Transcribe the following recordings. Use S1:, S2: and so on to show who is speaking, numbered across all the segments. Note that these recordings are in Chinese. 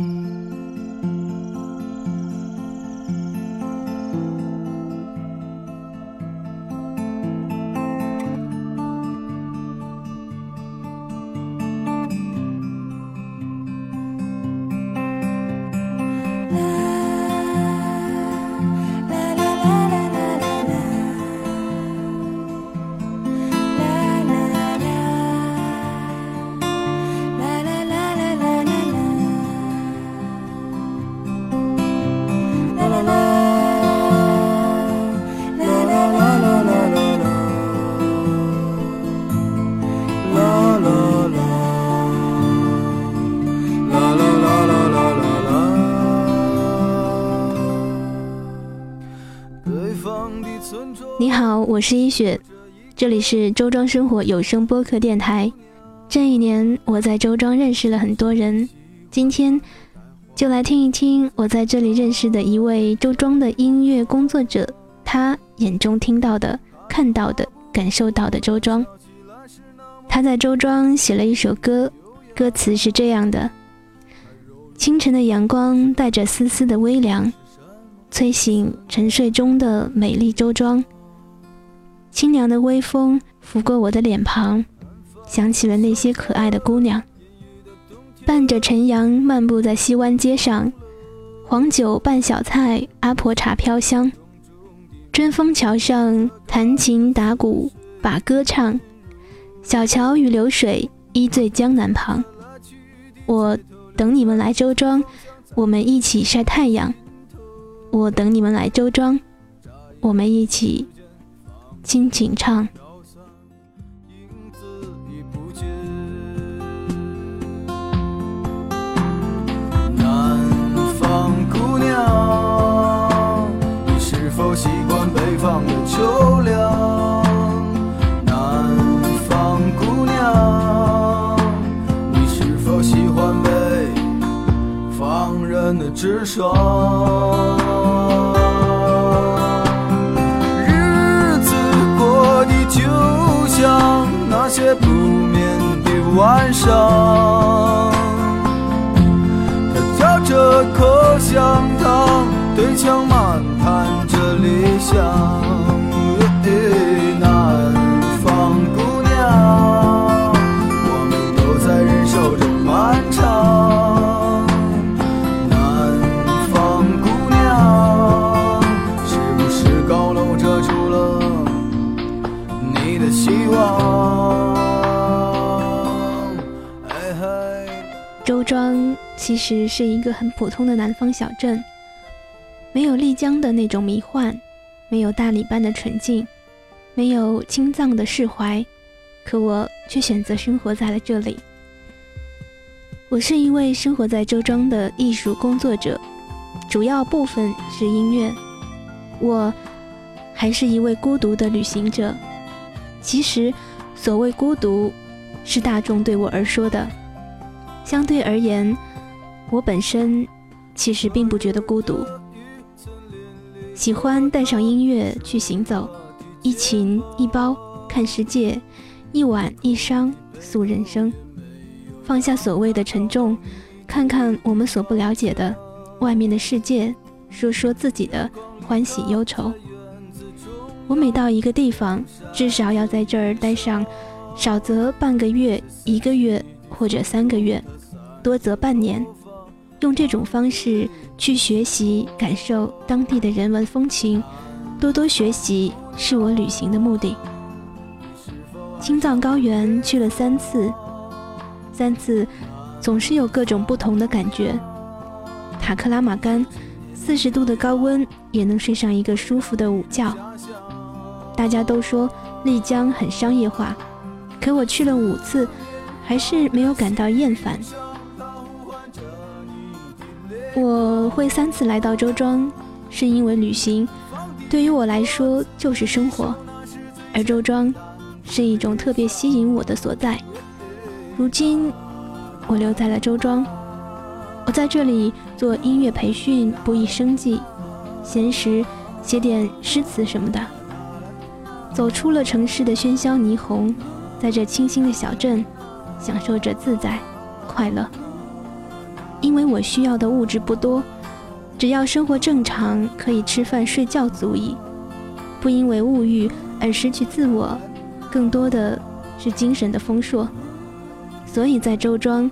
S1: 你我是一雪，这里是周庄生活有声播客电台。这一年，我在周庄认识了很多人，今天就来听一听我在这里认识的一位周庄的音乐工作者，他眼中听到的、看到的、感受到的周庄。他在周庄写了一首歌，歌词是这样的：清晨的阳光带着丝丝的微凉。催醒沉睡中的美丽周庄，清凉的微风拂过我的脸庞，想起了那些可爱的姑娘。伴着晨阳漫步在西湾街上，黄酒拌小菜，阿婆茶飘香。春风桥上弹琴打鼓把歌唱，小桥与流水依醉江南旁。我等你们来周庄，我们一起晒太阳。我等你们来周庄，我们一起轻轻唱。
S2: 南方姑娘，你是否习惯北方的秋凉？南方姑娘，你是否喜欢北方人的直爽？上，他嚼着口香糖，对墙漫谈着理想。
S1: 其实是一个很普通的南方小镇，没有丽江的那种迷幻，没有大理般的纯净，没有青藏的释怀，可我却选择生活在了这里。我是一位生活在周庄的艺术工作者，主要部分是音乐。我还是一位孤独的旅行者。其实，所谓孤独，是大众对我而说的。相对而言。我本身其实并不觉得孤独，喜欢带上音乐去行走，一琴一包看世界，一碗一觞诉人生，放下所谓的沉重，看看我们所不了解的外面的世界，说说自己的欢喜忧愁。我每到一个地方，至少要在这儿待上，少则半个月、一个月或者三个月，多则半年。用这种方式去学习、感受当地的人文风情，多多学习是我旅行的目的。青藏高原去了三次，三次总是有各种不同的感觉。塔克拉玛干，四十度的高温也能睡上一个舒服的午觉。大家都说丽江很商业化，可我去了五次，还是没有感到厌烦。我会三次来到周庄，是因为旅行对于我来说就是生活，而周庄是一种特别吸引我的所在。如今我留在了周庄，我在这里做音乐培训，不以生计，闲时写点诗词什么的。走出了城市的喧嚣霓虹，在这清新的小镇，享受着自在快乐。因为我需要的物质不多，只要生活正常，可以吃饭睡觉足矣。不因为物欲而失去自我，更多的是精神的丰硕。所以在周庄，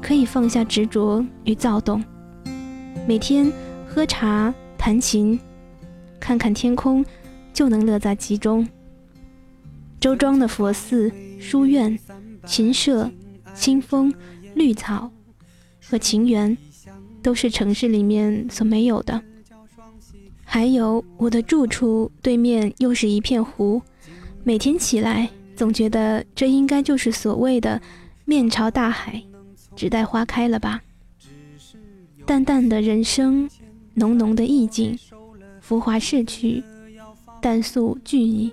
S1: 可以放下执着与躁动，每天喝茶、弹琴，看看天空，就能乐在其中。周庄的佛寺、书院、琴社、清风、绿草和情缘，都是城市里面所没有的。还有我的住处对面又是一片湖，每天起来总觉得这应该就是所谓的面朝大海，只待花开了吧。淡淡的人生，浓浓的意境，浮华逝去，淡素聚矣。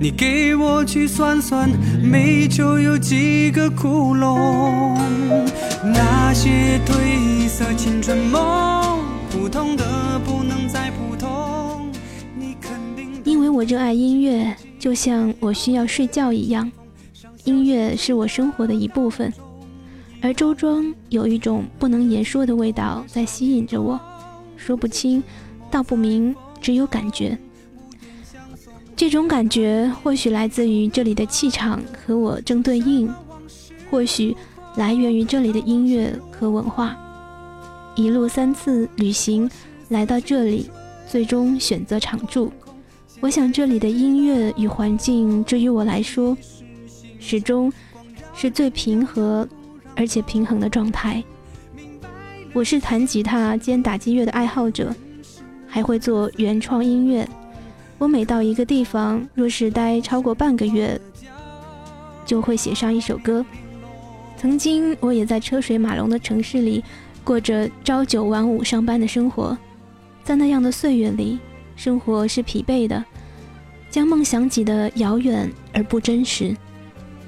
S3: 你给我去算算，美酒有几个窟窿？那些褪色青春梦，普通的不能再普通。你肯定
S1: 因为我热爱音乐，就像我需要睡觉一样，音乐是我生活的一部分。而周庄有一种不能言说的味道在吸引着我，说不清，道不明，只有感觉。这种感觉或许来自于这里的气场和我正对应，或许来源于这里的音乐和文化。一路三次旅行来到这里，最终选择常住。我想这里的音乐与环境，对于我来说，始终是最平和而且平衡的状态。我是弹吉他兼打击乐的爱好者，还会做原创音乐。我每到一个地方，若是待超过半个月，就会写上一首歌。曾经，我也在车水马龙的城市里过着朝九晚五上班的生活，在那样的岁月里，生活是疲惫的，将梦想挤得遥远而不真实。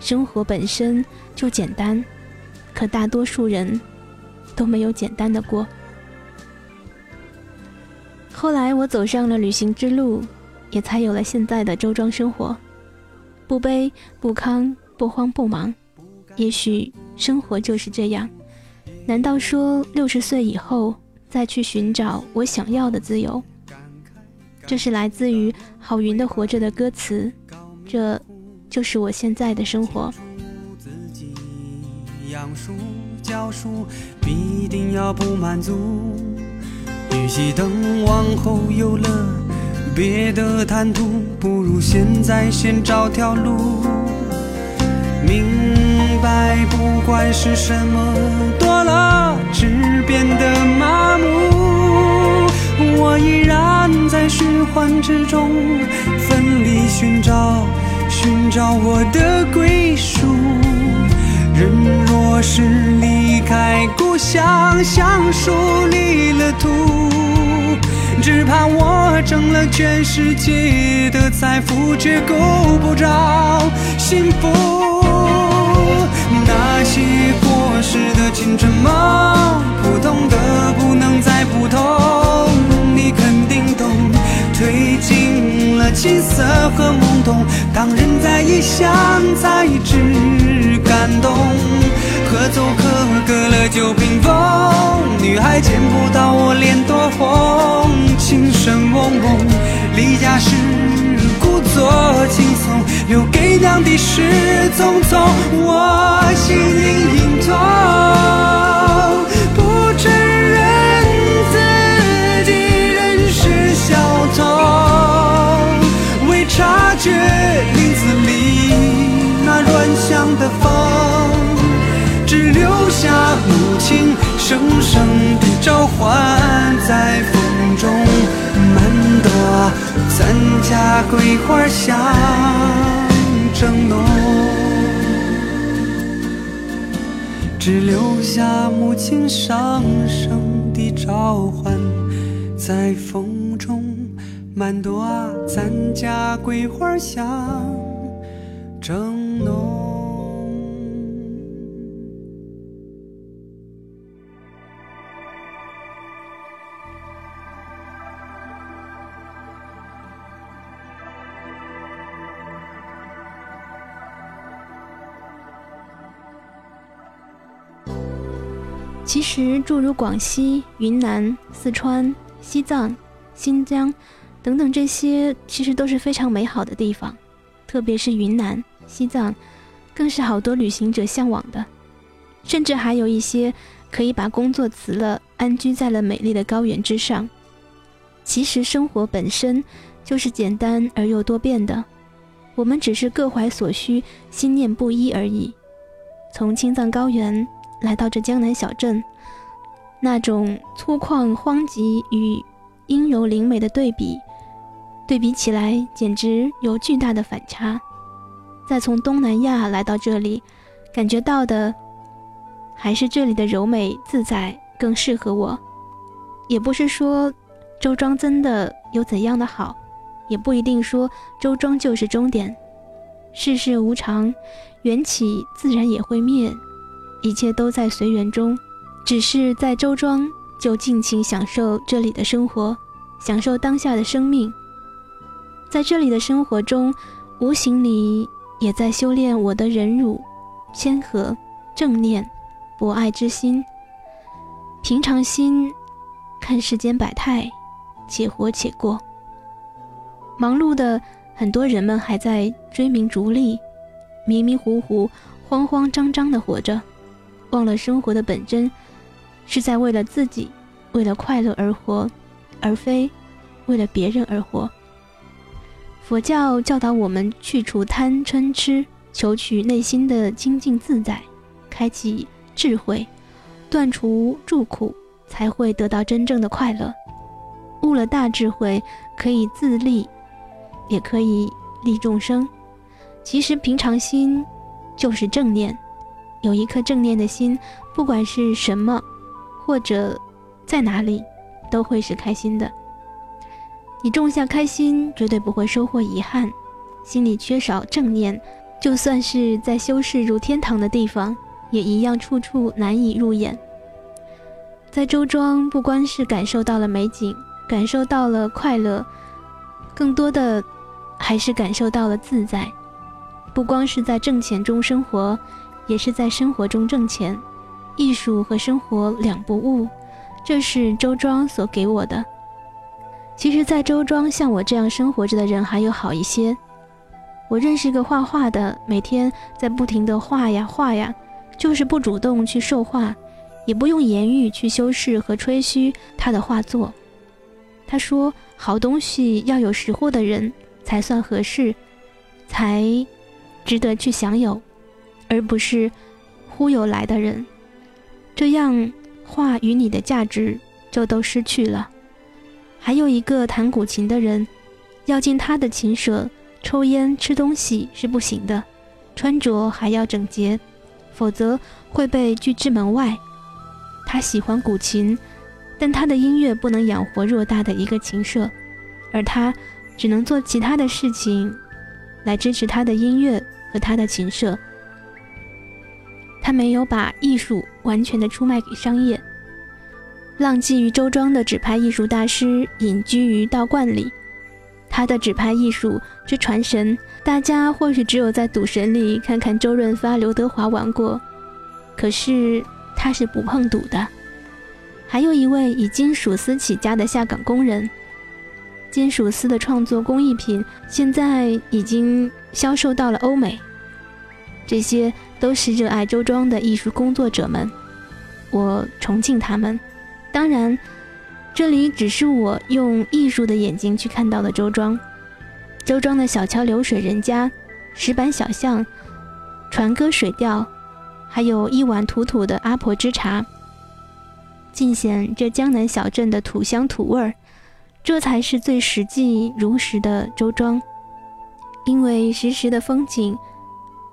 S1: 生活本身就简单，可大多数人都没有简单的过。后来，我走上了旅行之路。也才有了现在的周庄生活，不卑不亢，不慌不忙。也许生活就是这样。难道说六十岁以后再去寻找我想要的自由？这是来自于郝云的《活着》的歌词。这就是我现在的生活。
S3: 养书教书必定要不满足，与其等往后有了。别的贪图，不如现在先找条路。明白，不管是什么多了，只变得麻木。我依然在循环之中，奋力寻找，寻找我的归属。人若是离开故乡，像树离了土。只怕我挣了全世界的财富，却够不着幸福。那些过时的青春梦，普通的不能再普通，你肯定懂。褪尽了青涩和懵懂，当人在异乡才知感动。可走可隔了酒瓶风，女孩见不到我脸多红。情深蒙蒙，离家时故作轻松，留给娘的是匆匆。我心隐隐痛，不承认自己仍是小偷，未察觉林子里那软香的风。只留下母亲声声的召唤，家桂花香正浓。只留下母亲声声的召唤，在风中满多啊，咱家桂花香正
S1: 其实，诸如广西、云南、四川、西藏、新疆等等这些，其实都是非常美好的地方。特别是云南、西藏，更是好多旅行者向往的。甚至还有一些可以把工作辞了，安居在了美丽的高原之上。其实，生活本身就是简单而又多变的，我们只是各怀所需，心念不一而已。从青藏高原。来到这江南小镇，那种粗犷荒瘠与阴柔灵美的对比，对比起来简直有巨大的反差。再从东南亚来到这里，感觉到的还是这里的柔美自在更适合我。也不是说周庄真的有怎样的好，也不一定说周庄就是终点。世事无常，缘起自然也会灭。一切都在随缘中，只是在周庄就尽情享受这里的生活，享受当下的生命。在这里的生活中，无形里也在修炼我的忍辱、谦和、正念、博爱之心。平常心，看世间百态，且活且过。忙碌的很多人们还在追名逐利，迷迷糊糊、慌慌张张的活着。忘了生活的本真，是在为了自己、为了快乐而活，而非为了别人而活。佛教教导我们去除贪嗔痴，求取内心的清净自在，开启智慧，断除住苦，才会得到真正的快乐。悟了大智慧，可以自利，也可以利众生。其实平常心就是正念。有一颗正念的心，不管是什么，或者在哪里，都会是开心的。你种下开心，绝对不会收获遗憾。心里缺少正念，就算是在修饰如天堂的地方，也一样处处难以入眼。在周庄，不光是感受到了美景，感受到了快乐，更多的还是感受到了自在。不光是在挣钱中生活。也是在生活中挣钱，艺术和生活两不误，这是周庄所给我的。其实，在周庄像我这样生活着的人还有好一些。我认识一个画画的，每天在不停的画呀画呀，就是不主动去受画，也不用言语去修饰和吹嘘他的画作。他说：“好东西要有识货的人才算合适，才值得去享有。”而不是忽悠来的人，这样话与你的价值就都失去了。还有一个弹古琴的人，要进他的琴舍，抽烟吃东西是不行的，穿着还要整洁，否则会被拒之门外。他喜欢古琴，但他的音乐不能养活偌大的一个琴社，而他只能做其他的事情来支持他的音乐和他的琴社。他没有把艺术完全的出卖给商业。浪迹于周庄的纸牌艺术大师隐居于道观里，他的纸牌艺术之传神，大家或许只有在赌神里看看周润发、刘德华玩过，可是他是不碰赌的。还有一位以金属丝起家的下岗工人，金属丝的创作工艺品现在已经销售到了欧美。这些。都是热爱周庄的艺术工作者们，我崇敬他们。当然，这里只是我用艺术的眼睛去看到的周庄。周庄的小桥流水人家、石板小巷、船歌水调，还有一碗土土的阿婆之茶，尽显这江南小镇的土乡土味儿。这才是最实际如实的周庄，因为实时的风景。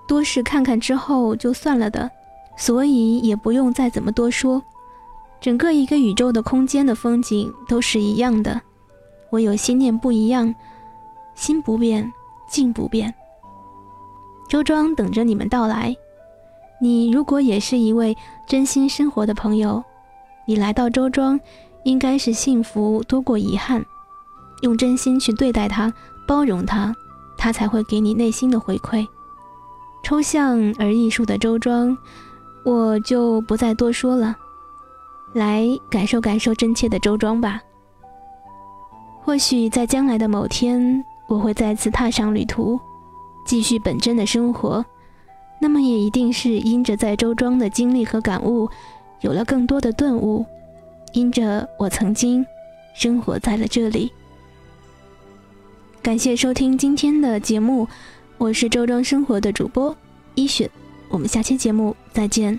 S1: 多是看看之后就算了的，所以也不用再怎么多说。整个一个宇宙的空间的风景都是一样的，唯有心念不一样，心不变，境不变。周庄等着你们到来。你如果也是一位真心生活的朋友，你来到周庄，应该是幸福多过遗憾。用真心去对待他，包容他，他才会给你内心的回馈。抽象而艺术的周庄，我就不再多说了。来感受感受真切的周庄吧。或许在将来的某天，我会再次踏上旅途，继续本真的生活。那么也一定是因着在周庄的经历和感悟，有了更多的顿悟。因着我曾经生活在了这里。感谢收听今天的节目，我是周庄生活的主播一雪，我们下期节目再见。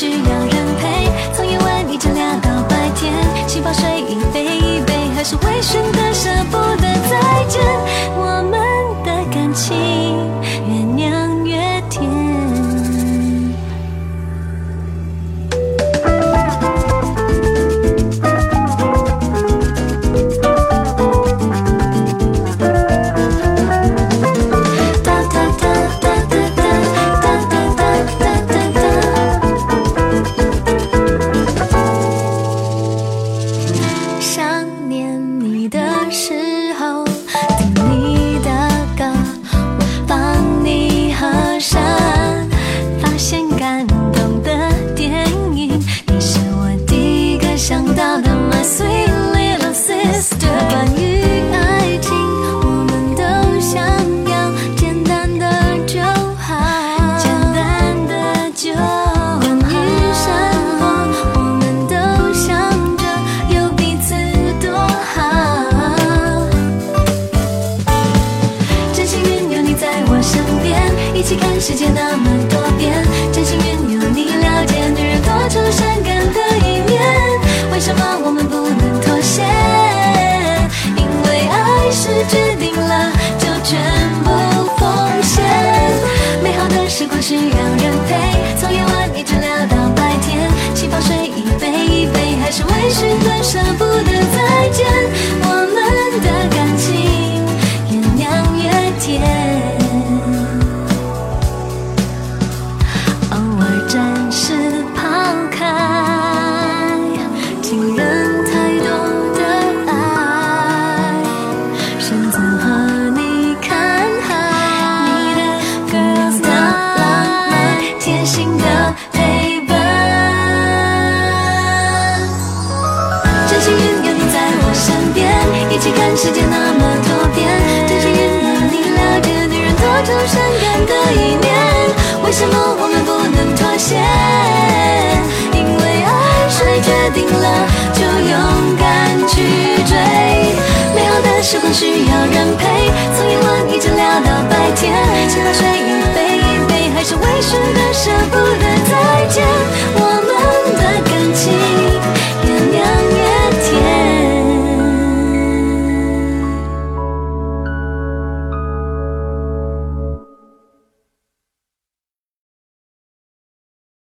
S4: 需要。从夜晚一直聊到白天，气泡水一杯一杯还是微醺，断舍不。时光需要人陪，从夜晚一直聊到白天，直到睡意飞一飞，还是为什么舍不得？